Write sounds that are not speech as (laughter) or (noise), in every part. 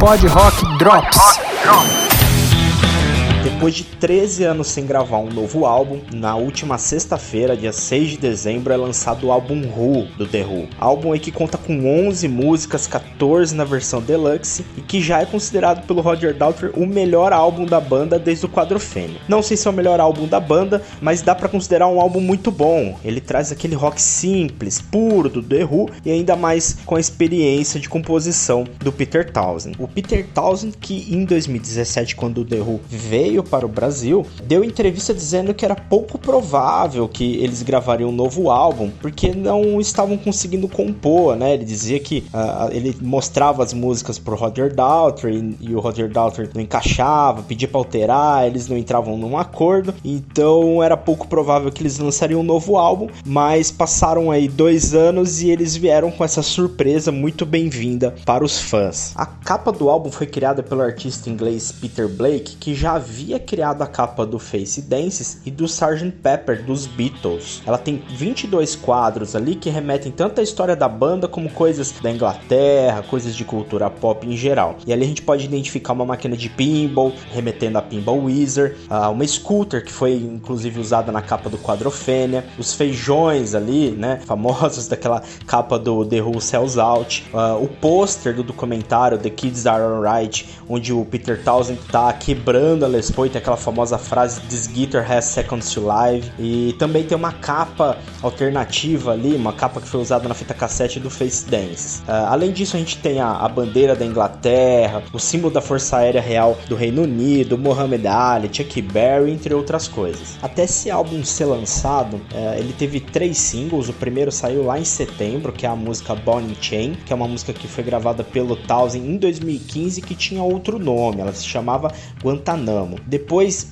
Pod Rock Drops. Depois de 13 anos sem gravar um novo álbum, na última sexta-feira, dia 6 de dezembro, é lançado o álbum Who do The Who. Álbum que conta com 11 músicas, 14 na versão deluxe e que já é considerado pelo Roger Daltrey o melhor álbum da banda desde o Quadrofênio. Não sei se é o melhor álbum da banda, mas dá para considerar um álbum muito bom. Ele traz aquele rock simples, puro do The Who e ainda mais com a experiência de composição do Peter Townsend. O Peter Townsend que em 2017 quando o The Who veio para o Brasil, deu entrevista dizendo que era pouco provável que eles gravariam um novo álbum, porque não estavam conseguindo compor, né? Ele dizia que uh, ele mostrava as músicas pro Roger Daltrey e o Roger Daltrey não encaixava, pedia para alterar, eles não entravam num acordo, então era pouco provável que eles lançariam um novo álbum, mas passaram aí dois anos e eles vieram com essa surpresa muito bem-vinda para os fãs. A capa do álbum foi criada pelo artista inglês Peter Blake, que já havia criado a capa do Face Dances e do Sgt. Pepper dos Beatles. Ela tem 22 quadros ali que remetem tanto à história da banda como coisas da Inglaterra, coisas de cultura pop em geral. E ali a gente pode identificar uma máquina de pinball, remetendo a Pinball Wizard, uma scooter que foi inclusive usada na capa do Quadrofênia, os feijões ali, né, (laughs) famosos daquela capa do The Who Sells Out, o pôster do documentário The Kids Are Alright, onde o Peter Townsend tá quebrando a Les Paul, tem aquela famosa frase This guitar has seconds to live. E também tem uma capa alternativa ali, uma capa que foi usada na fita cassete do Face Dance. Uh, além disso, a gente tem a, a, bandeira da Inglaterra, o símbolo da Força Aérea Real do Reino Unido, Muhammad Ali, Chuck Berry, entre outras coisas. Até esse álbum ser lançado, uh, ele teve três singles. O primeiro saiu lá em setembro, que é a música Bonnie Chain, que é uma música que foi gravada pelo Townsend em 2015 que tinha outro nome, ela se chamava Guantanamo.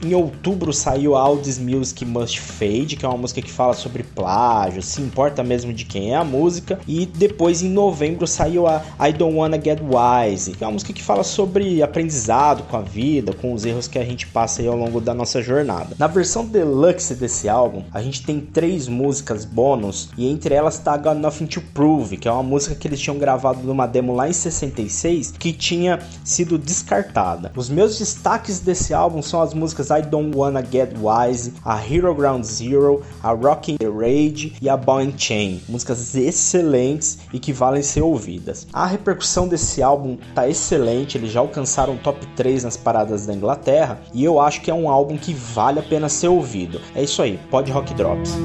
Em outubro, saiu All This Music Must Fade, que é uma música que fala sobre plágio, se importa mesmo de quem é a música. E depois, em novembro, saiu a I Don't Wanna Get Wise, que é uma música que fala sobre aprendizado com a vida, com os erros que a gente passa ao longo da nossa jornada. Na versão deluxe desse álbum, a gente tem três músicas bônus, e entre elas tá Got Nothing to Prove, que é uma música que eles tinham gravado numa demo lá em 66, que tinha sido descartada. Os meus destaques desse álbum álbum são as músicas I Don't Wanna Get Wise, a Hero Ground Zero, a Rockin' the Rage e a Ball Chain. Músicas excelentes e que valem ser ouvidas. A repercussão desse álbum tá excelente, eles já alcançaram o top 3 nas paradas da Inglaterra e eu acho que é um álbum que vale a pena ser ouvido. É isso aí, Pod Rock Drops.